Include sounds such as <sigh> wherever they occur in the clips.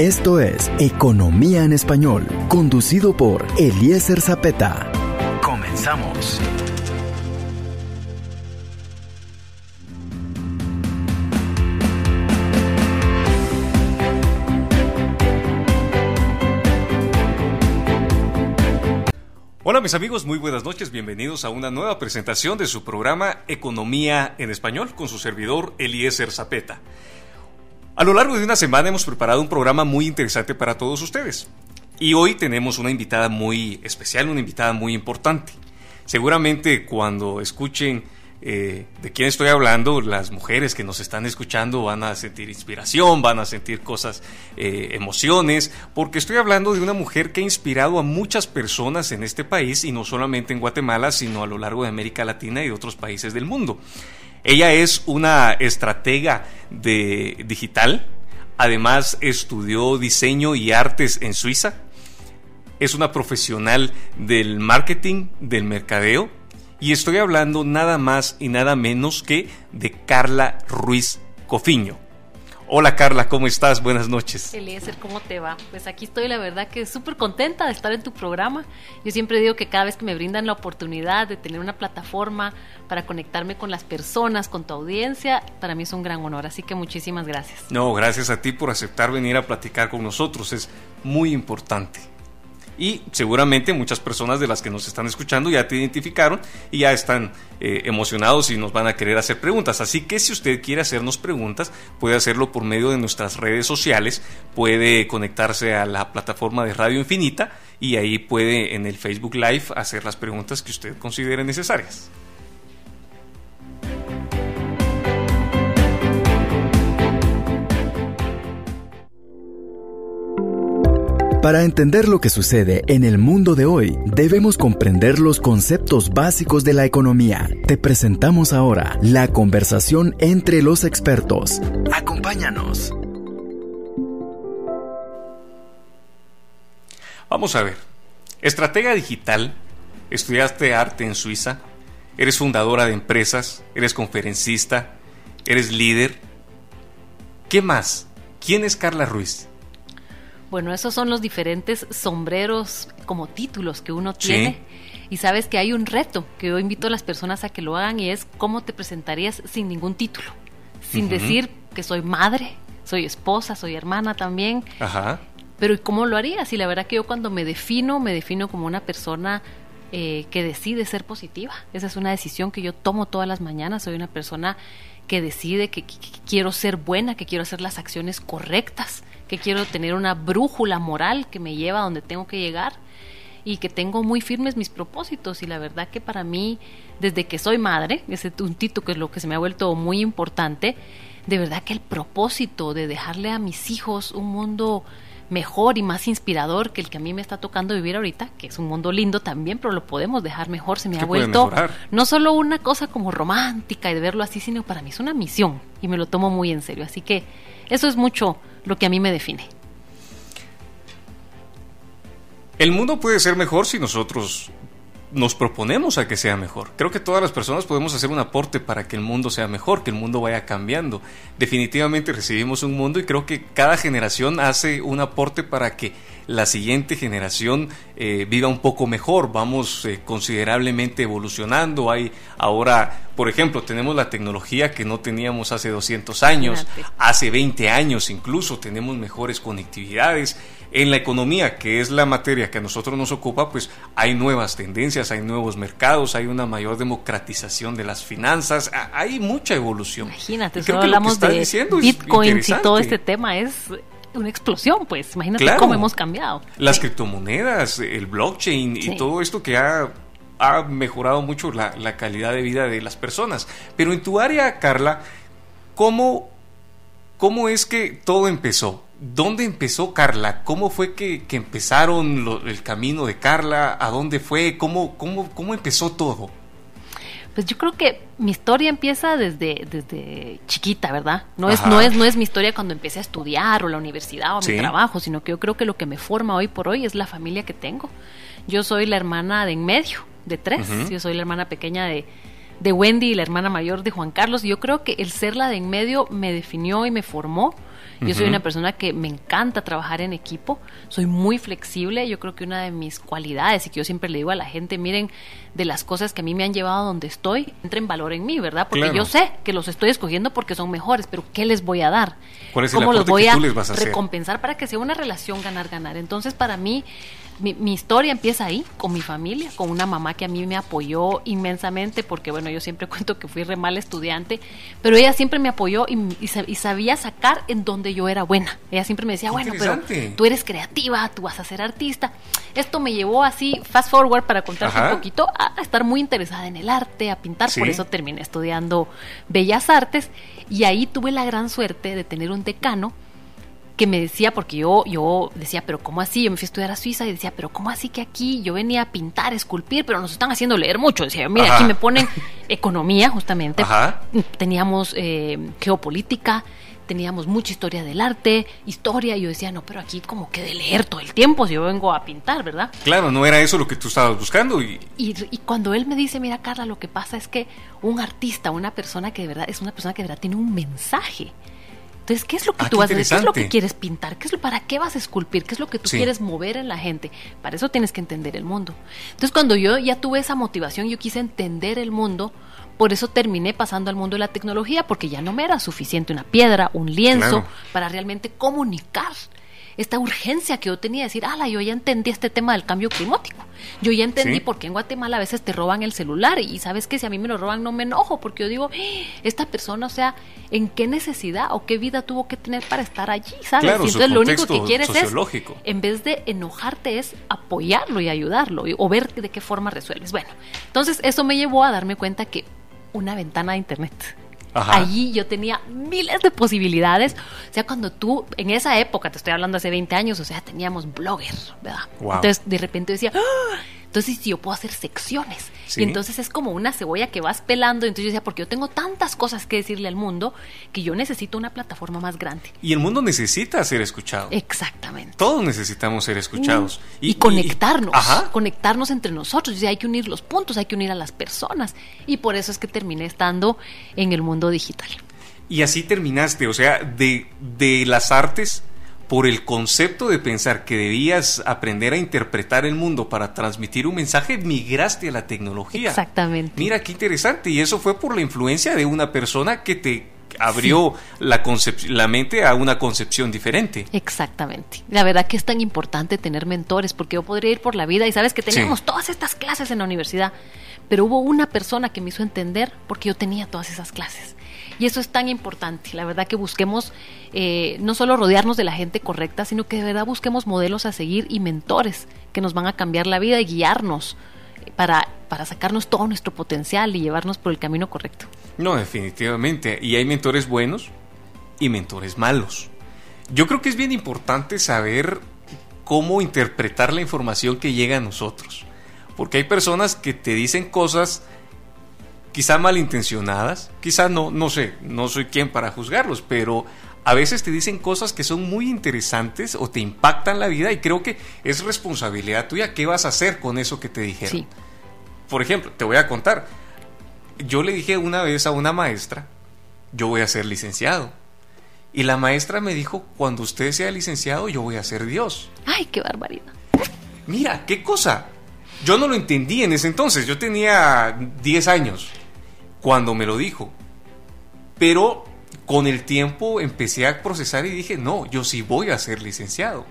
Esto es Economía en Español, conducido por Eliezer Zapeta. Comenzamos. Hola mis amigos, muy buenas noches, bienvenidos a una nueva presentación de su programa Economía en Español con su servidor Eliezer Zapeta. A lo largo de una semana hemos preparado un programa muy interesante para todos ustedes. Y hoy tenemos una invitada muy especial, una invitada muy importante. Seguramente cuando escuchen eh, de quién estoy hablando, las mujeres que nos están escuchando van a sentir inspiración, van a sentir cosas, eh, emociones, porque estoy hablando de una mujer que ha inspirado a muchas personas en este país y no solamente en Guatemala, sino a lo largo de América Latina y otros países del mundo. Ella es una estratega de digital, además estudió diseño y artes en Suiza, es una profesional del marketing, del mercadeo, y estoy hablando nada más y nada menos que de Carla Ruiz Cofiño. Hola Carla, ¿cómo estás? Buenas noches. Eliezer, ¿cómo te va? Pues aquí estoy, la verdad que súper contenta de estar en tu programa. Yo siempre digo que cada vez que me brindan la oportunidad de tener una plataforma para conectarme con las personas, con tu audiencia, para mí es un gran honor. Así que muchísimas gracias. No, gracias a ti por aceptar venir a platicar con nosotros. Es muy importante y seguramente muchas personas de las que nos están escuchando ya te identificaron y ya están eh, emocionados y nos van a querer hacer preguntas. Así que si usted quiere hacernos preguntas, puede hacerlo por medio de nuestras redes sociales, puede conectarse a la plataforma de Radio Infinita y ahí puede en el Facebook Live hacer las preguntas que usted considere necesarias. Para entender lo que sucede en el mundo de hoy, debemos comprender los conceptos básicos de la economía. Te presentamos ahora la conversación entre los expertos. Acompáñanos. Vamos a ver. Estratega digital, estudiaste arte en Suiza, eres fundadora de empresas, eres conferencista, eres líder. ¿Qué más? ¿Quién es Carla Ruiz? Bueno, esos son los diferentes sombreros como títulos que uno tiene. Y sabes que hay un reto que yo invito a las personas a que lo hagan y es cómo te presentarías sin ningún título. Sin decir que soy madre, soy esposa, soy hermana también. Ajá. Pero ¿cómo lo harías? Y la verdad que yo cuando me defino, me defino como una persona eh, que decide ser positiva. Esa es una decisión que yo tomo todas las mañanas. Soy una persona que decide que quiero ser buena, que quiero hacer las acciones correctas que quiero tener una brújula moral que me lleva a donde tengo que llegar y que tengo muy firmes mis propósitos y la verdad que para mí desde que soy madre, ese puntito que es lo que se me ha vuelto muy importante, de verdad que el propósito de dejarle a mis hijos un mundo mejor y más inspirador que el que a mí me está tocando vivir ahorita, que es un mundo lindo también, pero lo podemos dejar mejor. Se me ha vuelto no solo una cosa como romántica y de verlo así, sino para mí es una misión y me lo tomo muy en serio. Así que eso es mucho lo que a mí me define. El mundo puede ser mejor si nosotros nos proponemos a que sea mejor. Creo que todas las personas podemos hacer un aporte para que el mundo sea mejor, que el mundo vaya cambiando. Definitivamente recibimos un mundo y creo que cada generación hace un aporte para que la siguiente generación eh, viva un poco mejor. Vamos eh, considerablemente evolucionando. Hay ahora, por ejemplo, tenemos la tecnología que no teníamos hace 200 años, hace 20 años incluso, tenemos mejores conectividades en la economía, que es la materia que a nosotros nos ocupa, pues hay nuevas tendencias, hay nuevos mercados, hay una mayor democratización de las finanzas, hay mucha evolución. Imagínate, si hablamos de Bitcoin y todo este tema es una explosión, pues imagínate cómo hemos cambiado. Las criptomonedas, el blockchain y todo esto que ha, ha mejorado mucho la, la, calidad de vida de las personas. Pero en tu área, Carla, ¿cómo, cómo es que todo empezó? ¿Dónde empezó Carla? ¿Cómo fue que, empezaron el camino de Carla? ¿A dónde fue? ¿Cómo, cómo, cómo empezó todo? Pues yo creo que mi historia empieza desde, desde chiquita, ¿verdad? No es, no, es, no es mi historia cuando empecé a estudiar o la universidad o mi trabajo, sino que yo creo que lo que me forma hoy por hoy es la familia que tengo. Yo soy la hermana de en medio, de tres. Yo soy la hermana pequeña de, de Wendy y la hermana mayor de Juan Carlos. Y yo creo que el ser la de en medio me definió y me formó Yo soy una persona que me encanta trabajar en equipo, soy muy flexible, yo creo que una de mis cualidades y que yo siempre le digo a la gente, miren, de las cosas que a mí me han llevado a donde estoy, entren valor en mí, ¿verdad? Porque yo sé que los estoy escogiendo porque son mejores, pero ¿qué les voy a dar? ¿Cómo los voy a, recompensar para que sea una relación ganar-ganar? Entonces, para mí, mi, historia empieza ahí, con mi familia, con una mamá que a mí me apoyó inmensamente, porque bueno, yo siempre <laughs> cuento que fui re mal estudiante, pero ella siempre me apoyó y, sabía sacar en donde yo era buena. Ella siempre me decía, bueno, pero tú eres creativa, tú vas a ser artista. Esto me llevó así, fast forward, para contarte un poquito, a estar muy interesada en el arte, a pintar, por eso terminé estudiando Bellas Artes y ahí tuve la gran suerte de tener un decano que me decía, porque yo, yo decía, pero ¿cómo así? Yo me fui a estudiar a Suiza y decía, pero ¿cómo así que aquí yo venía a pintar, esculpir, pero nos están haciendo leer mucho? Decía, mira, aquí me ponen economía, justamente. Teníamos eh, geopolítica, teníamos mucha historia del arte, historia, y yo decía, no, pero aquí como que de leer todo el tiempo, si yo vengo a pintar, ¿verdad? Claro, no era eso lo que tú estabas buscando. Y... Y, y cuando él me dice, mira Carla, lo que pasa es que un artista, una persona que de verdad es una persona que de verdad tiene un mensaje, entonces, ¿qué es lo que ah, tú vas a hacer? ¿Qué es lo que quieres pintar? ¿Qué es lo, ¿Para qué vas a esculpir? ¿Qué es lo que tú quieres mover en la gente? Para eso tienes que entender el mundo. Entonces, cuando yo ya tuve esa motivación, yo quise entender el mundo, por eso terminé pasando al mundo de la tecnología, porque ya no me era suficiente una piedra, un lienzo, para realmente comunicar esta urgencia que yo tenía de decir, ala, yo ya entendí este tema del cambio climático. Yo ya entendí por qué en Guatemala a veces te roban el celular y sabes que si a mí me lo roban no me enojo porque yo digo, ¡Ah! esta persona, o sea, ¿en qué necesidad o qué vida tuvo que tener para estar allí? ¿Sabes? y entonces lo único que quieres es, en vez de enojarte, es apoyarlo y ayudarlo o ver de qué forma resuelves. Bueno, entonces eso me llevó a darme cuenta que una ventana de internet Allí yo tenía miles de posibilidades. O sea, cuando tú, en esa época, te estoy hablando hace 20 años, o sea, teníamos blogger, ¿verdad? Entonces, de repente decía, ¡Ah! Entonces, si yo puedo hacer secciones. Y entonces es como una cebolla que vas pelando. Entonces yo decía, porque yo tengo tantas cosas que decirle al mundo que yo necesito una plataforma más grande. Y el mundo necesita ser escuchado. Exactamente. Todos necesitamos ser escuchados. Mm. y, conectarnos. conectarnos entre nosotros. Hay que unir los puntos, hay que unir a las personas. Y por eso es que terminé estando en el mundo digital. Y así terminaste, o sea, de, de las artes por el concepto de pensar que debías aprender a interpretar el mundo para transmitir un mensaje, migraste a la tecnología. Exactamente. Mira qué interesante. Y eso fue por la influencia de una persona que te abrió la, la mente a una concepción diferente. Exactamente. La verdad que es tan importante tener mentores porque yo podría ir por la vida y sabes que teníamos todas estas clases en la universidad, pero hubo una persona que me hizo entender porque yo tenía todas esas clases. Y eso es tan importante. La verdad que busquemos eh, no solo rodearnos de la gente correcta, sino que de verdad busquemos modelos a seguir y mentores que nos van a cambiar la vida y guiarnos para, para sacarnos todo nuestro potencial y llevarnos por el camino correcto. No, definitivamente. Y hay mentores buenos y mentores malos. Yo creo que es bien importante saber cómo interpretar la información que llega a nosotros. Porque hay personas que te dicen cosas quizá malintencionadas, quizá no, no sé, no soy quien para juzgarlos, pero a veces te dicen cosas que son muy interesantes o te impactan la vida y creo que es responsabilidad tuya qué vas a hacer con eso que te dijeron. Por ejemplo, te voy a contar, yo le dije una vez a una maestra, yo voy a ser licenciado. Y la maestra me dijo, cuando usted sea licenciado, yo voy a ser Dios. Ay, qué barbaridad. Mira, qué cosa. Yo no lo entendí en ese entonces, yo tenía 10 años cuando me lo dijo. Pero con el tiempo empecé a procesar y dije, no, yo sí voy a ser licenciado.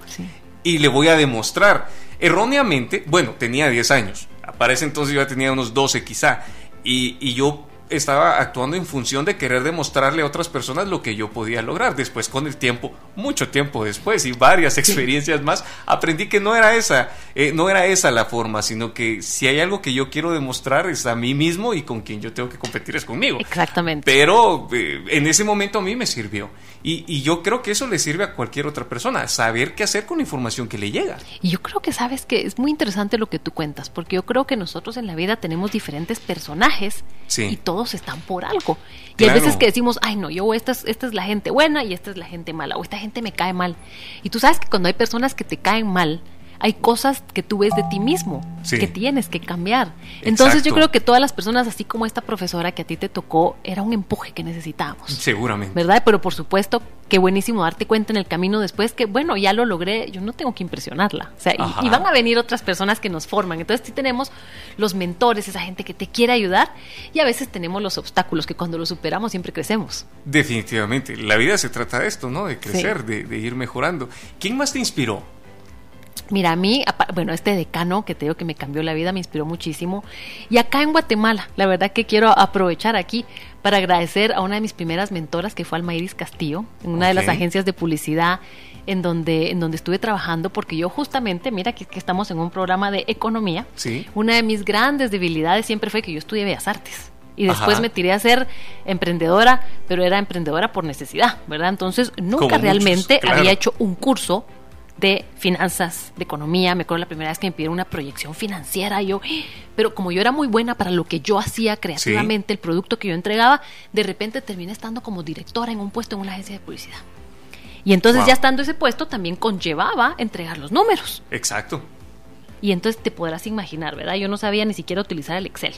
Y le voy a demostrar. Erróneamente, bueno, tenía 10 años. Para ese entonces yo ya tenía unos 12 quizá. Y, y yo estaba actuando en función de querer demostrarle a otras personas lo que yo podía lograr. Después, con el tiempo, mucho tiempo después y varias experiencias más, aprendí que no era esa, eh, no era esa la forma, sino que si hay algo que yo quiero demostrar es a mí mismo y con quien yo tengo que competir es conmigo. Exactamente. Pero eh, en ese momento a mí me sirvió. Y, y, yo creo que eso le sirve a cualquier otra persona, saber qué hacer con la información que le llega. Y yo creo que sabes que es muy interesante lo que tú cuentas, porque yo creo que nosotros en la vida tenemos diferentes personajes y todos están por algo. Y hay veces que decimos, ay no, yo esta es, esta es la gente buena y esta es la gente mala, o esta gente me cae mal. Y tú sabes que cuando hay personas que te caen mal, hay cosas que tú ves de ti mismo que tienes que cambiar. Entonces yo creo que todas las personas, así como esta profesora que a ti te tocó, era un empuje que necesitábamos. Seguramente. ¿Verdad? Pero por supuesto, qué buenísimo darte cuenta en el camino después que, bueno, ya lo logré, yo no tengo que impresionarla. O sea, y, van a venir otras personas que nos forman. Entonces sí tenemos los mentores, esa gente que te quiere ayudar, y a veces tenemos los obstáculos que cuando los superamos siempre crecemos. Definitivamente. La vida se trata de esto, ¿no? De crecer, de, de ir mejorando. ¿Quién más te inspiró? Mira, a mí, bueno, este decano que te digo que me cambió la vida, me inspiró muchísimo. Y acá en Guatemala, la verdad que quiero aprovechar aquí para agradecer a una de mis primeras mentoras, que fue Almairis Castillo, en una de las agencias de publicidad en donde, en donde estuve trabajando, porque yo justamente, mira que, estamos en un programa de economía, ¿Sí? una de mis grandes debilidades siempre fue que yo estudié Bellas Artes. Y después me tiré a ser emprendedora, pero era emprendedora por necesidad, ¿verdad? Entonces nunca realmente había hecho un curso de finanzas, de economía. Me acuerdo la primera vez que me pidieron una proyección financiera. Yo, pero como yo era muy buena para lo que yo hacía creativamente, el producto que yo entregaba, de repente terminé estando como directora en un puesto en una agencia de publicidad. Y entonces ya estando ese puesto también conllevaba entregar los números. Exacto. Y entonces te podrás imaginar, ¿verdad? Yo no sabía ni siquiera utilizar el Excel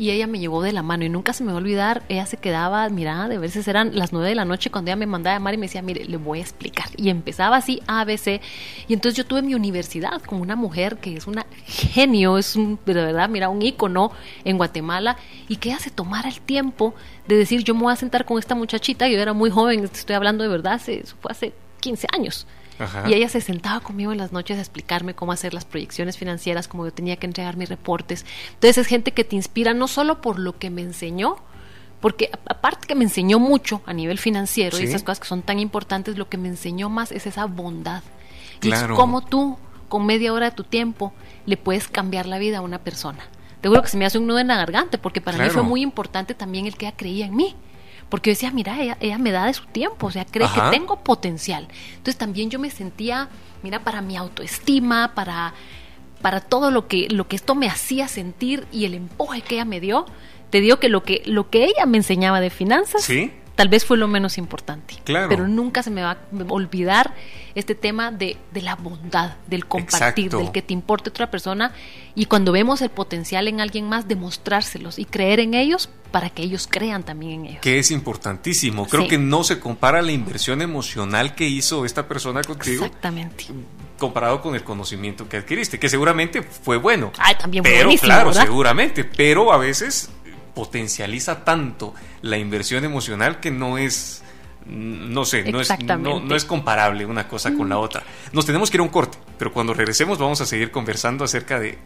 y ella me llevó de la mano y nunca se me va a olvidar, ella se quedaba, mira, de veces eran las nueve de la noche cuando ella me mandaba a llamar y me decía, mire, le voy a explicar. Y empezaba así, ABC, y entonces yo tuve mi universidad como una mujer que es una genio, es un, de verdad, mira, un ícono en Guatemala, y que ella se tomara el tiempo de decir, yo me voy a sentar con esta muchachita, yo era muy joven, estoy hablando de verdad, eso fue hace 15 años. Y ella se sentaba conmigo en las noches a explicarme cómo hacer las proyecciones financieras, cómo yo tenía que entregar mis reportes. Entonces es gente que te inspira no solo por lo que me enseñó, porque aparte que me enseñó mucho a nivel financiero y esas cosas que son tan importantes, lo que me enseñó más es esa bondad. Y es cómo tú, con media hora de tu tiempo, le puedes cambiar la vida a una persona. Te juro que se me hace un nudo en la garganta, porque para mí fue muy importante también el que ella creía en mí. Porque yo decía, mira, ella, me da de su tiempo, o sea, cree que tengo potencial. Entonces también yo me sentía, mira, para mi autoestima, para, para todo lo que, lo que esto me hacía sentir y el empuje que ella me dio, te digo que lo que, lo que ella me enseñaba de finanzas, ¿Sí? Tal vez fue lo menos importante. Claro. Pero nunca se me va a olvidar este tema de, de la bondad, del compartir, del que te importe otra persona y cuando vemos el potencial en alguien más, demostrárselos y creer en ellos para que ellos crean también en ellos. Que es importantísimo. Creo que no se compara la inversión emocional que hizo esta persona contigo. Exactamente. Comparado con el conocimiento que adquiriste, que seguramente fue bueno. Ah, también pero, claro, seguramente. Pero a veces potencializa tanto la inversión emocional que no es no sé, no es, no, es comparable una cosa con la mm. otra. Nos tenemos que ir a un corte, pero cuando regresemos vamos a seguir conversando acerca de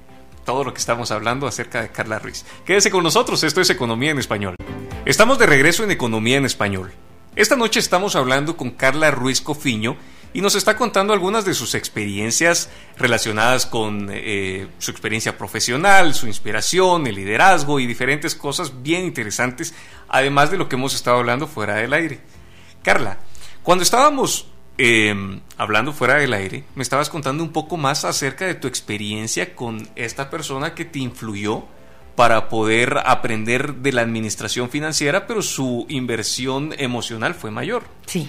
todo lo que estamos hablando acerca de Carla Ruiz. Quédese con nosotros, esto es Economía en Español. Estamos de regreso en Economía en Español. Esta noche estamos hablando con Carla Ruiz Cofiño y nos está contando algunas de sus experiencias relacionadas con eh, su experiencia profesional, su inspiración, el liderazgo y diferentes cosas bien interesantes, además de lo que hemos estado hablando fuera del aire. Carla, cuando estábamos em, hablando fuera del aire, me estabas contando un poco más acerca de tu experiencia con esta persona que te influyó para poder aprender de la administración financiera, pero su inversión emocional fue mayor. Sí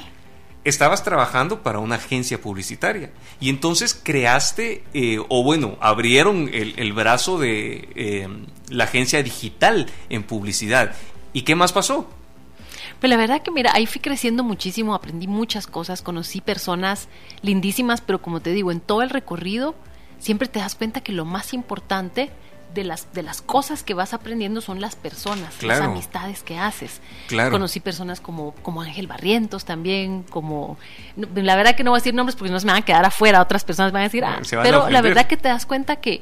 estabas trabajando para una agencia publicitaria y entonces creaste, eh, o bueno, abrieron el, brazo de eh, la agencia digital en publicidad. ¿Y qué más pasó? Pues la verdad que mira, ahí fui creciendo muchísimo, aprendí muchas cosas, conocí personas lindísimas, pero como te digo, en todo el recorrido siempre te das cuenta que lo más importante de las, de las cosas que vas aprendiendo son las personas, las amistades que haces. Conocí personas como, como Ángel Barrientos también, como... La verdad que no voy a decir nombres porque no se me van a quedar afuera, otras personas van a decir, ah, pero la verdad que te das cuenta que,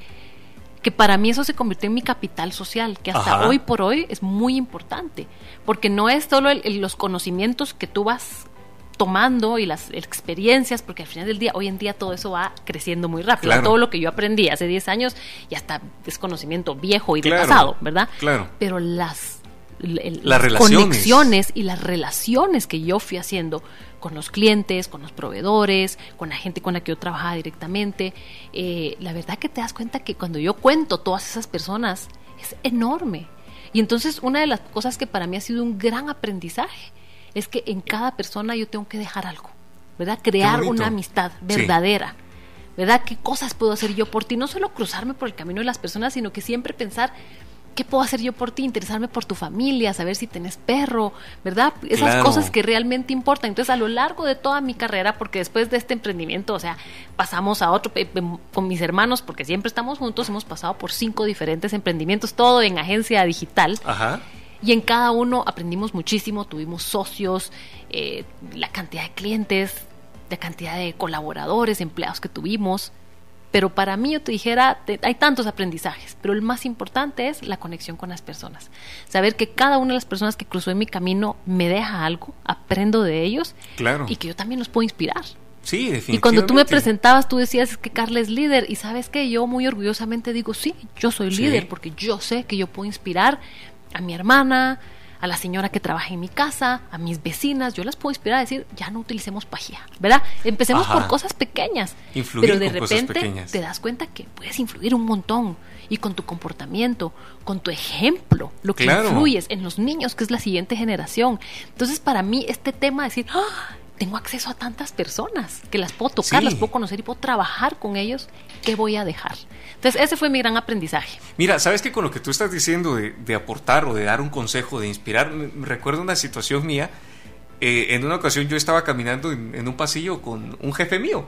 que para mí eso se convirtió en mi capital social, que hasta hoy por hoy es muy importante, porque no es solo los conocimientos que tú vas tomando y las experiencias, porque al final del día, hoy en día todo eso va creciendo muy rápido. Todo lo que yo aprendí hace 10 años ya está es conocimiento viejo y de pasado, ¿verdad? Claro. Pero las, las, conexiones y las relaciones que yo fui haciendo con los clientes, con los proveedores, con la gente con la que yo trabajaba directamente, eh, la verdad que te das cuenta que cuando yo cuento todas esas personas es enorme. Y entonces una de las cosas que para mí ha sido un gran aprendizaje es que en cada persona yo tengo que dejar algo, ¿verdad? Crear una amistad verdadera. ¿verdad? ¿Qué cosas puedo hacer yo por ti? No solo cruzarme por el camino de las personas, sino que siempre pensar ¿qué puedo hacer yo por ti? Interesarme por tu familia, saber si tenés perro, ¿verdad? Esas cosas que realmente importan. Entonces, a lo largo de toda mi carrera, porque después de este emprendimiento, o sea, pasamos a otro, con mis hermanos, porque siempre estamos juntos, hemos pasado por cinco diferentes emprendimientos, todo en agencia digital. Ajá. Y en cada uno aprendimos muchísimo, tuvimos socios, eh, la cantidad de clientes, la cantidad de colaboradores, empleados que tuvimos. Pero para mí yo te dijera, hay tantos aprendizajes, pero el más importante es la conexión con las personas. Saber que cada una de las personas que cruzó en mi camino me deja algo, aprendo de ellos claro. y que yo también los puedo inspirar. Sí, definitivamente. Y cuando tú me presentabas, tú decías es que Carla es líder. Y sabes que yo muy orgullosamente digo, sí, yo soy líder porque yo sé que yo puedo inspirar a mi hermana, a la señora que trabaja en mi casa, a mis vecinas, yo las puedo inspirar a decir, ya no utilicemos pajía, ¿verdad? Empecemos por cosas pequeñas, pero de repente te das cuenta que puedes influir un montón y con tu comportamiento, con tu ejemplo, lo que influyes en los niños, que es la siguiente generación. Entonces, para mí, este tema de decir, ¡Ah! tengo acceso a tantas personas que las puedo tocar, las puedo conocer y puedo trabajar con ellos, ¿qué voy a dejar? Entonces, ese fue mi gran aprendizaje. Mira, sabes que con lo que tú estás diciendo de, aportar o de dar un consejo, de inspirar, me, recuerdo una situación mía. Eh, en una ocasión yo estaba caminando en, un pasillo con un jefe mío.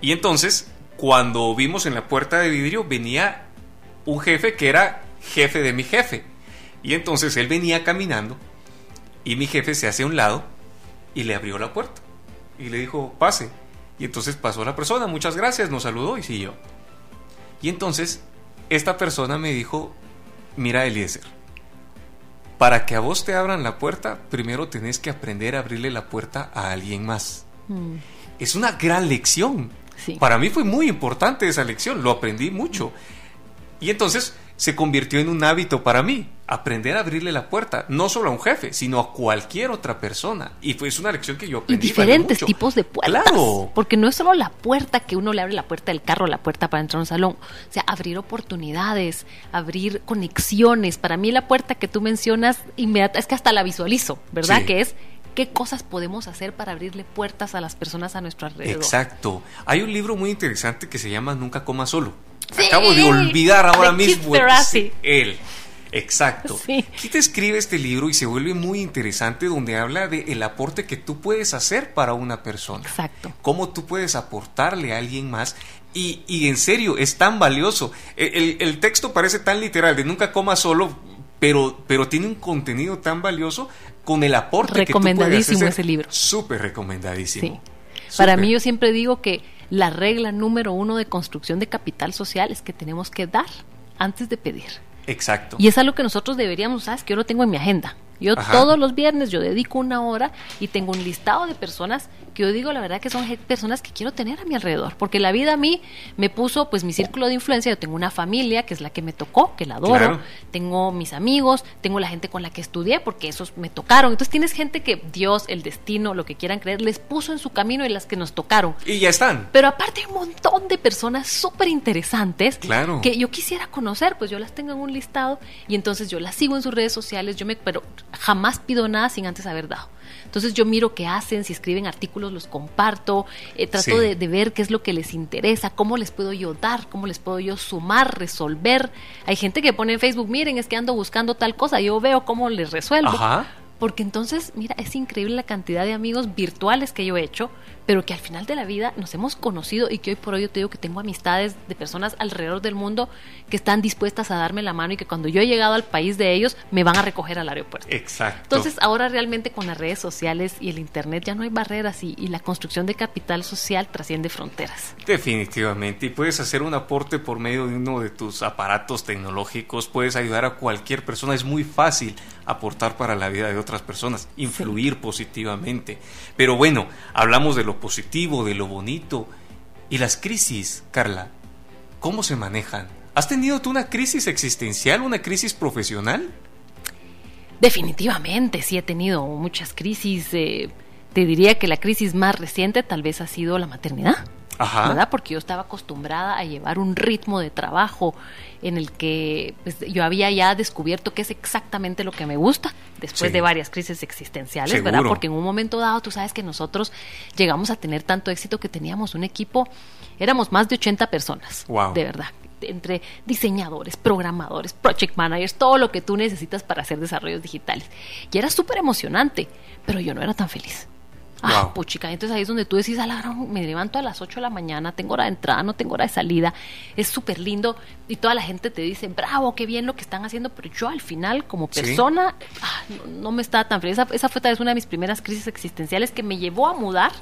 Y entonces, cuando vimos en la puerta de vidrio, venía un jefe que era jefe de mi jefe. Y entonces él venía caminando y mi jefe se hace a un lado y le abrió la puerta. Y le dijo, pase. Y entonces pasó la persona, muchas gracias, nos saludó y siguió. Y entonces esta persona me dijo, mira Eliezer, para que a vos te abran la puerta, primero tenés que aprender a abrirle la puerta a alguien más. Mm. Es una gran lección. Para mí fue muy importante esa lección, lo aprendí mucho. Y entonces se convirtió en un hábito para mí, aprender a abrirle la puerta, no solo a un jefe, sino a cualquier otra persona. Y fue una lección que yo aprendí. Y diferentes tipos de puertas. Claro. Porque no es solo la puerta que uno le abre la puerta del carro, la puerta para entrar a un salón. O sea, abrir oportunidades, abrir conexiones. Para mí la puerta que tú mencionas inmediata, es que hasta la visualizo, ¿verdad? Que es qué cosas podemos hacer para abrirle puertas a las personas a nuestro alrededor. Exacto. Hay un libro muy interesante que se llama Nunca coma solo Acabo de olvidar ahora mismo. él. Exacto. Sí. te escribe este libro y se vuelve muy interesante donde habla de el aporte que tú puedes hacer para una persona. Exacto. Cómo tú puedes aportarle a alguien más. Y, y en serio, es tan valioso. E, el, texto parece tan literal, de nunca coma solo, pero, pero tiene un contenido tan valioso con el aporte que tú puedes hacer. ese libro. Súper recomendadísimo. Para mí yo siempre digo que la regla número uno de construcción de capital social es que tenemos que dar antes de pedir. Exacto. Y es algo que nosotros deberíamos, sabes, que yo lo tengo en mi agenda. Yo todos los viernes yo dedico una hora y tengo un listado de personas que yo digo la verdad que son personas que quiero tener a mi alrededor, porque la vida a mí me puso pues mi círculo de influencia, yo tengo una familia que es la que me tocó, que la adoro, tengo mis amigos, tengo la gente con la que estudié, porque esos me tocaron, entonces tienes gente que Dios, el destino, lo que quieran creer, les puso en su camino y las que nos tocaron. Y ya están. Pero aparte hay un montón de personas súper interesantes claro. que yo quisiera conocer, pues yo las tengo en un listado y entonces yo las sigo en sus redes sociales, yo me, pero jamás pido nada sin antes haber dado. Entonces yo miro qué hacen, si escriben artículos los comparto, eh, trato de, ver qué es lo que les interesa, cómo les puedo yo dar, cómo les puedo yo sumar, resolver. Hay gente que pone en Facebook, miren, es que ando buscando tal cosa, yo veo cómo les resuelvo. Ajá. Porque entonces, mira, es increíble la cantidad de amigos virtuales que yo he hecho pero que al final de la vida nos hemos conocido y que hoy por hoy yo te digo que tengo amistades de personas alrededor del mundo que están dispuestas a darme la mano y que cuando yo he llegado al país de ellos me van a recoger al aeropuerto. Exacto. Entonces ahora realmente con las redes sociales y el Internet ya no hay barreras y, y la construcción de capital social trasciende fronteras. Definitivamente. Y puedes hacer un aporte por medio de uno de tus aparatos tecnológicos, puedes ayudar a cualquier persona, es muy fácil aportar para la vida de otras personas, influir positivamente. Pero bueno, hablamos de lo positivo, de lo bonito. ¿Y las crisis, Carla? ¿Cómo se manejan? ¿Has tenido tú una crisis existencial, una crisis profesional? Definitivamente, sí he tenido muchas crisis. Eh, te diría que la crisis más reciente tal vez ha sido la maternidad. ¿Verdad? Porque yo estaba acostumbrada a llevar un ritmo de trabajo en el que pues, yo había ya descubierto qué es exactamente lo que me gusta después de varias crisis existenciales, ¿verdad? Porque en un momento dado tú sabes que nosotros llegamos a tener tanto éxito que teníamos un equipo, éramos más de 80 personas, de verdad, entre diseñadores, programadores, project managers, todo lo que tú necesitas para hacer desarrollos digitales. Y era súper emocionante, pero yo no era tan feliz. Ah, puchica. Entonces ahí es donde tú decís, a la me levanto a las 8 de la mañana, tengo hora de entrada, no tengo hora de salida, es súper lindo y toda la gente te dice, bravo, qué bien lo que están haciendo, pero yo al final como persona ah, no, me estaba tan feliz. Esa, fue tal vez una de mis primeras crisis existenciales que me llevó a mudar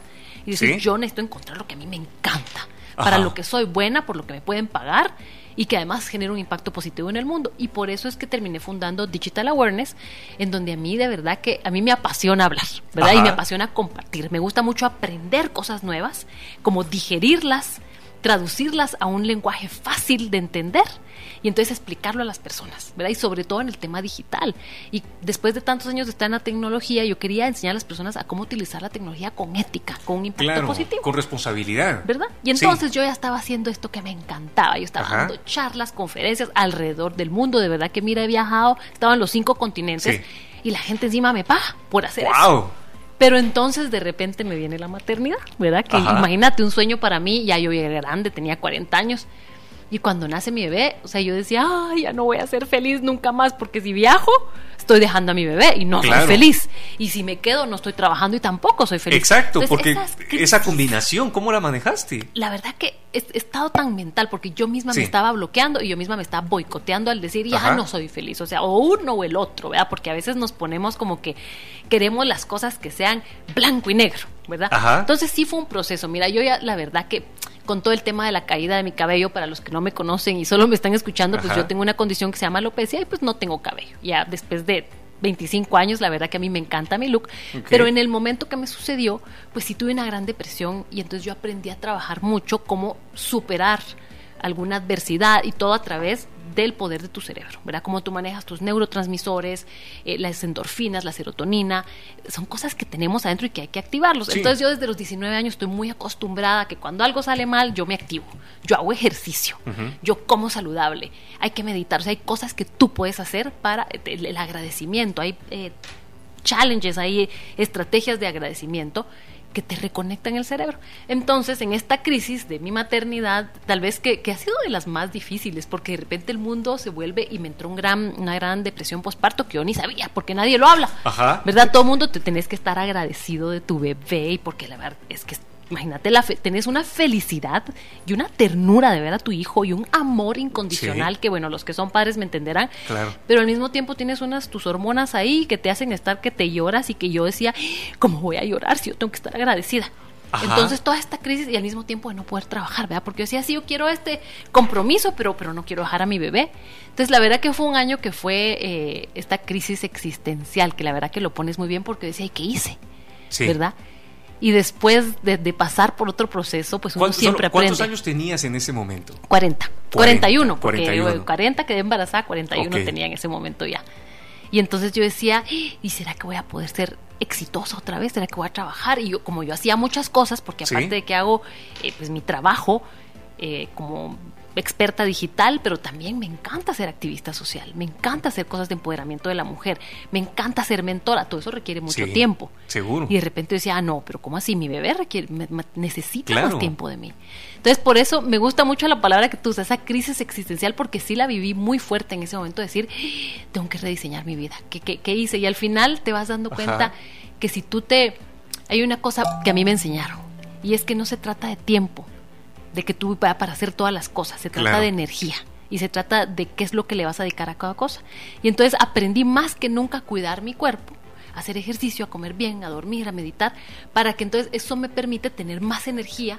y decir, yo necesito encontrar lo que a mí me encanta, para lo que soy buena, por lo que me pueden pagar y que además genera un impacto positivo en el mundo. Y por eso es que terminé fundando Digital Awareness, en donde a mí de verdad que a mí me apasiona hablar, ¿verdad? Y me apasiona compartir. Me gusta mucho aprender cosas nuevas, como digerirlas, traducirlas a un lenguaje fácil de entender y entonces explicarlo a las personas, ¿verdad? Y sobre todo en el tema digital. Y después de tantos años de estar en la tecnología, yo quería enseñar a las personas a cómo utilizar la tecnología con ética, con un impacto positivo. Con responsabilidad. ¿Verdad? Y entonces yo ya estaba haciendo esto que me encantaba. Yo estaba dando charlas, conferencias alrededor del mundo. De verdad que mira, he viajado, estaba en los cinco continentes y la gente encima me paga por hacer wow. eso. Pero entonces de repente me viene la maternidad, ¿verdad? Que imagínate un sueño para mí, ya yo era grande, tenía 40 años. Y cuando nace mi bebé, o sea, yo decía, ay, ya no voy a ser feliz nunca más, porque si viajo, estoy dejando a mi bebé y no soy feliz. Y si me quedo, no estoy trabajando y tampoco soy feliz. Exacto, porque esa combinación, ¿cómo la manejaste? La verdad que he, estado tan mental, porque yo misma me estaba bloqueando y yo misma me estaba boicoteando al decir, ya no soy feliz. O sea, o uno o el otro, ¿verdad? Porque a veces nos ponemos como que queremos las cosas que sean blanco y negro, ¿verdad? Entonces sí fue un proceso. Mira, yo ya la verdad que con todo el tema de la caída de mi cabello, para los que no me conocen y solo me están escuchando, pues yo tengo una condición que se llama alopecia y pues no tengo cabello. Ya después de 25 años, la verdad que a mí me encanta mi look, pero en el momento que me sucedió, pues sí tuve una gran depresión y entonces yo aprendí a trabajar mucho cómo superar alguna adversidad y todo a través del poder de tu cerebro, ¿verdad? Cómo tú manejas tus neurotransmisores, eh, las endorfinas, la serotonina, son cosas que tenemos adentro y que hay que activarlos. Entonces yo desde los 19 años estoy muy acostumbrada a que cuando algo sale mal, yo me activo, yo hago ejercicio, yo como saludable, hay que meditar, o sea, hay cosas que tú puedes hacer para el, agradecimiento, hay eh, challenges, hay estrategias de agradecimiento que te reconectan el cerebro. Entonces, en esta crisis de mi maternidad, tal vez que, ha sido de las más difíciles, porque de repente el mundo se vuelve y me entró un gran, una gran depresión postparto que yo ni sabía, porque nadie lo habla. ¿Verdad? Todo el mundo te tenés que estar agradecido de tu bebé y porque la verdad es que imagínate, la tenés una felicidad y una ternura de ver a tu hijo y un amor incondicional que, bueno, los que son padres me entenderán. Claro. Pero al mismo tiempo tienes unas tus hormonas ahí que te hacen estar que te lloras y que yo decía, ¿cómo voy a llorar si yo tengo que estar agradecida? Entonces toda esta crisis y al mismo tiempo de no poder trabajar, ¿verdad? Porque yo decía, sí, yo quiero este compromiso, pero, pero no quiero dejar a mi bebé. Entonces la verdad que fue un año que fue eh, esta crisis existencial, que la verdad que lo pones muy bien porque decía, ¿y qué hice? Sí. ¿Verdad? Y después de, pasar por otro proceso, pues uno siempre aprende. ¿Cuántos años tenías en ese momento? 40. 41, porque 41. 40 quedé embarazada, 41 tenía en ese momento ya. Y entonces yo decía, ¿y será que voy a poder ser exitosa otra vez? ¿Será que voy a trabajar? Y yo, como yo hacía muchas cosas, porque aparte de que hago eh, pues mi trabajo eh, como experta digital, pero también me encanta ser activista social, me encanta hacer cosas de empoderamiento de la mujer, me encanta ser mentora, todo eso requiere mucho tiempo. Seguro. Y de repente decía, ah, no, pero ¿cómo así? Mi bebé requiere, necesita más tiempo de mí. Entonces, por eso me gusta mucho la palabra que tú usas, esa crisis existencial, porque sí la viví muy fuerte en ese momento, decir, tengo que rediseñar mi vida, ¿qué, qué, hice? Y al final te vas dando cuenta que si tú te... Hay una cosa que a mí me enseñaron, y es que no se trata de tiempo, de que tú para hacer todas las cosas, se trata de energía y se trata de qué es lo que le vas a dedicar a cada cosa. Y entonces aprendí más que nunca a cuidar mi cuerpo, a hacer ejercicio, a comer bien, a dormir, a meditar, para que entonces eso me permite tener más energía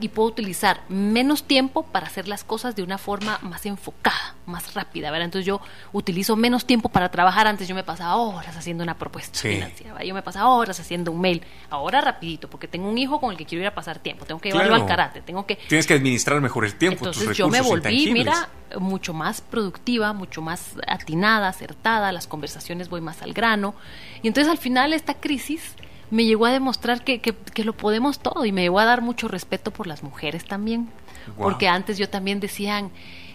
y puedo utilizar menos tiempo para hacer las cosas de una forma más enfocada, más rápida, ¿verdad? Entonces yo utilizo menos tiempo para trabajar. Antes yo me pasaba horas haciendo una propuesta financiera, yo me pasaba horas haciendo un mail. Ahora rapidito, porque tengo un hijo con el que quiero ir a pasar tiempo, tengo que llevarlo al karate, tengo que... Tienes que administrar mejor el tiempo. Entonces yo me volví, mira, mucho más productiva, mucho más atinada, acertada, las conversaciones voy más al grano. Y entonces al final esta crisis me llegó a demostrar que, que, lo podemos todo y me llegó a dar mucho respeto por las mujeres también. Porque antes yo también decían,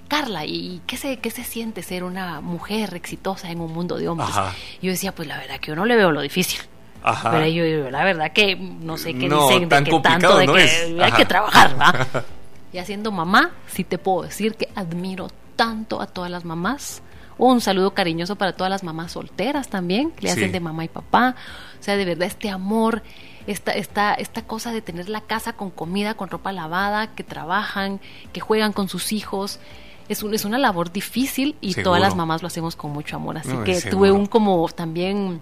Carla, ¿y qué se, qué se siente ser una mujer exitosa en un mundo de hombres? yo decía, pues la verdad que yo no le veo lo difícil. Pero yo, la verdad que no sé qué dicen de que tanto de que hay que trabajar, ¿va? <laughs> y haciendo mamá, sí te puedo decir que admiro tanto a todas las mamás. Un saludo cariñoso para todas las mamás solteras también, que le hacen de mamá y papá. O sea, de verdad, este amor, esta, esta, esta cosa de tener la casa con comida, con ropa lavada, que trabajan, que juegan con sus hijos. Es, un, es una labor difícil y todas las mamás lo hacemos con mucho amor. Así que tuve un como también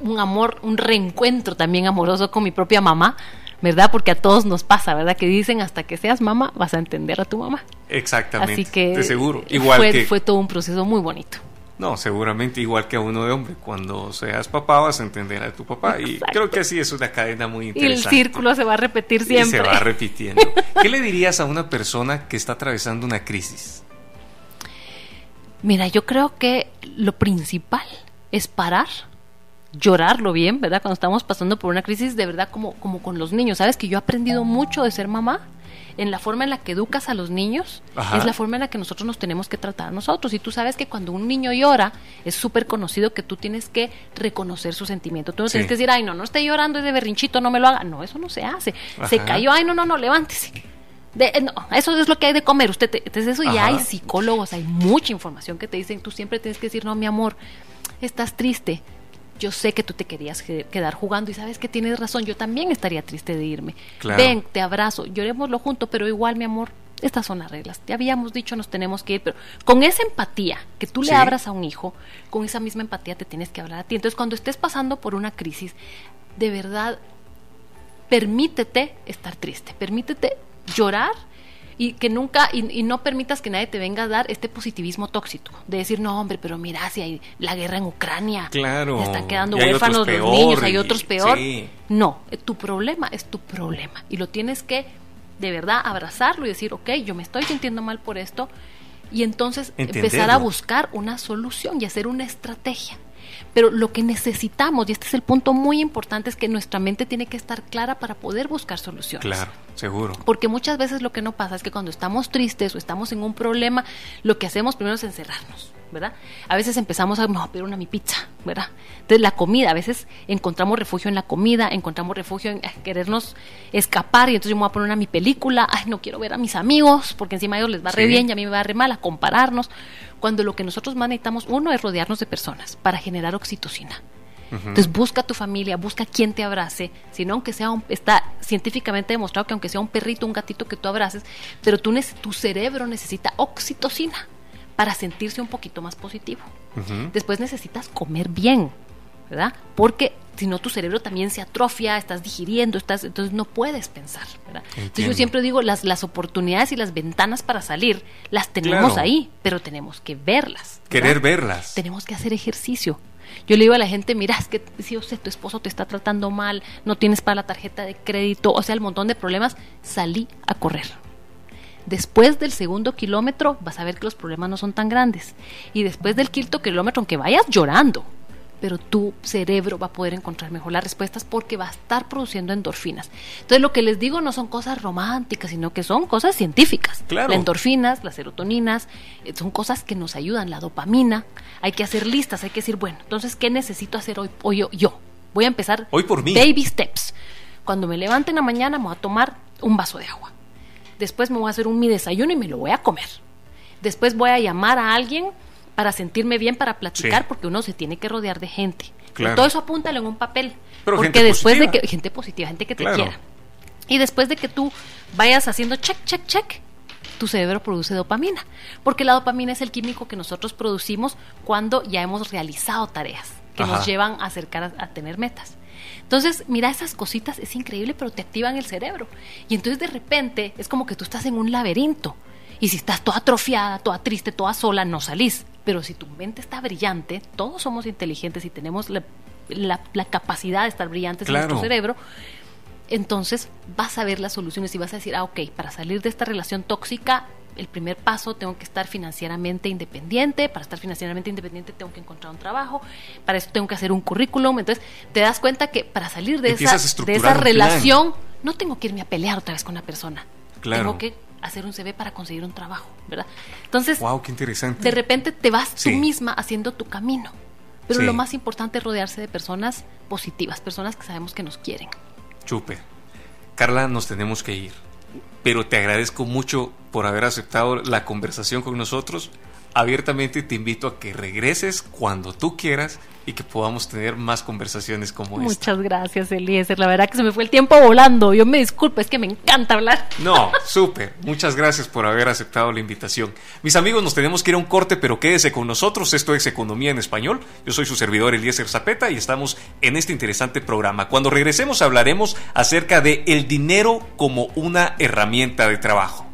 un amor, un reencuentro también amoroso con mi propia mamá, ¿verdad? Porque a todos nos pasa, ¿verdad? Que dicen hasta que seas mamá vas a entender a tu mamá. Exactamente. Así que de seguro. Igual fue, fue todo un proceso muy bonito. No, seguramente igual que a uno de hombre. Cuando seas papá vas a entender a tu papá. Y creo que así es una cadena muy interesante. Y el círculo se va a repetir siempre. Y se va repitiendo. <laughs> ¿Qué le dirías a una persona que está atravesando una crisis? Mira, yo creo que lo principal es parar llorarlo bien, ¿verdad? Cuando estamos pasando por una crisis, de verdad, como, como con los niños. Sabes que yo he aprendido mucho de ser mamá en la forma en la que educas a los niños, es la forma en la que nosotros nos tenemos que tratar a nosotros. Y tú sabes que cuando un niño llora, es súper conocido que tú tienes que reconocer su sentimiento. Tú no tienes que decir, ay, no, no esté llorando, es de berrinchito, no me lo haga. No, eso no se hace. Se cayó, ay, no, no, no, levántese. De, no, eso es lo que hay de comer. Usted, entonces eso ya hay psicólogos, hay mucha información que te dicen. Tú siempre tienes que decir, no, mi amor, estás triste yo sé que tú te querías quedar jugando y sabes que tienes razón, yo también estaría triste de irme. Ven, te abrazo, llorémoslo juntos, pero igual, mi amor, estas son las reglas. Ya habíamos dicho, nos tenemos que ir, pero con esa empatía que tú le abras a un hijo, con esa misma empatía te tienes que hablar a ti. Entonces, cuando estés pasando por una crisis, de verdad, permítete estar triste, permítete llorar y que nunca, y, no permitas que nadie te venga a dar este positivismo tóxico, de decir, no, hombre, pero mira, si hay la guerra en Ucrania, claro, están quedando huérfanos los niños, hay otros peor. No, eh, tu problema es tu problema y lo tienes que de verdad abrazarlo y decir, ok, yo me estoy sintiendo mal por esto, y entonces empezar a buscar una solución y hacer una estrategia. Pero lo que necesitamos, y este es el punto muy importante, es que nuestra mente tiene que estar clara para poder buscar soluciones. Claro, seguro. Porque muchas veces lo que no pasa es que cuando estamos tristes o estamos en un problema, lo que hacemos primero es encerrarnos. ¿Verdad? A veces empezamos a, no, pero una mi pizza, ¿verdad? Entonces la comida, a veces encontramos refugio en la comida, encontramos refugio en querernos escapar y entonces yo me voy a poner una mi película, ay, no quiero ver a mis amigos porque encima a ellos les va re bien y a mí me va re mal, a compararnos cuando lo que nosotros más necesitamos, uno, es rodearnos de personas para generar oxitocina. Entonces busca tu familia, busca quien te abrace, sino aunque sea un, está científicamente demostrado que aunque sea un perrito, un gatito que tú abraces, pero tú, tu cerebro necesita oxitocina para sentirse un poquito más positivo. Después necesitas comer bien, ¿verdad? Porque si no tu cerebro también se atrofia, estás digiriendo, estás, entonces no puedes pensar, ¿verdad? Entonces yo siempre digo, las, las oportunidades y las ventanas para salir las tenemos ahí, pero tenemos que verlas. Querer verlas. Tenemos que hacer ejercicio. Yo le digo a la gente, mira, es que si o sea, tu esposo te está tratando mal, no tienes para la tarjeta de crédito, o sea, el montón de problemas, salí a correr. Después del segundo kilómetro vas a ver que los problemas no son tan grandes. Y después del quinto kilómetro, aunque vayas llorando, pero tu cerebro va a poder encontrar mejor las respuestas porque va a estar produciendo endorfinas. Entonces lo que les digo no son cosas románticas, sino que son cosas científicas. Las endorfinas, las serotoninas, eh, son cosas que nos ayudan, la dopamina. Hay que hacer listas, hay que decir, bueno, entonces, ¿qué necesito hacer hoy? hoy yo, yo voy a empezar hoy por mí. baby steps. Cuando me levante en la mañana me voy a tomar un vaso de agua. Después me voy a hacer un mi desayuno y me lo voy a comer. Después voy a llamar a alguien para sentirme bien, para platicar, porque uno se tiene que rodear de gente. todo eso apúntalo en un papel. porque después de que, gente positiva, gente que te quiera. Y después de que tú vayas haciendo check, check, check, tu cerebro produce dopamina. Porque la dopamina es el químico que nosotros producimos cuando ya hemos realizado tareas que nos llevan a acercar a, tener metas. Entonces, mira, esas cositas es increíble, pero te activan el cerebro. Y entonces de repente es como que tú estás en un laberinto. Y si estás toda atrofiada, toda triste, toda sola, no salís. Pero si tu mente está brillante, todos somos inteligentes y tenemos la, capacidad de estar brillantes en nuestro cerebro, entonces vas a ver las soluciones y vas a decir, ah, ok, para salir de esta relación tóxica, el primer paso tengo que estar financieramente independiente, para estar financieramente independiente tengo que encontrar un trabajo, para eso tengo que hacer un currículum, entonces te das cuenta que para salir de esa, de esa relación no tengo que irme a pelear otra vez con una persona, tengo que hacer un CV para conseguir un trabajo, ¿verdad? Entonces, wow, qué interesante. De repente te vas tú misma haciendo tu camino. Pero lo más importante es rodearse de personas positivas, personas que sabemos que nos quieren. Chupe. Carla, nos tenemos que ir. Pero te agradezco mucho por haber aceptado la conversación con nosotros. Abiertamente te invito a que regreses cuando tú quieras y que podamos tener más conversaciones como esta. Muchas gracias, Eliezer. La verdad que se me fue el tiempo volando. Yo me disculpo, es que me encanta hablar. No, <laughs> súper. Muchas gracias por haber aceptado la invitación. Mis amigos, nos tenemos que ir a un corte, pero quédese con nosotros. Esto es Economía en Español. Yo soy su servidor Eliezer Zapeta y estamos en este interesante programa. Cuando regresemos hablaremos acerca de el dinero como una herramienta de trabajo.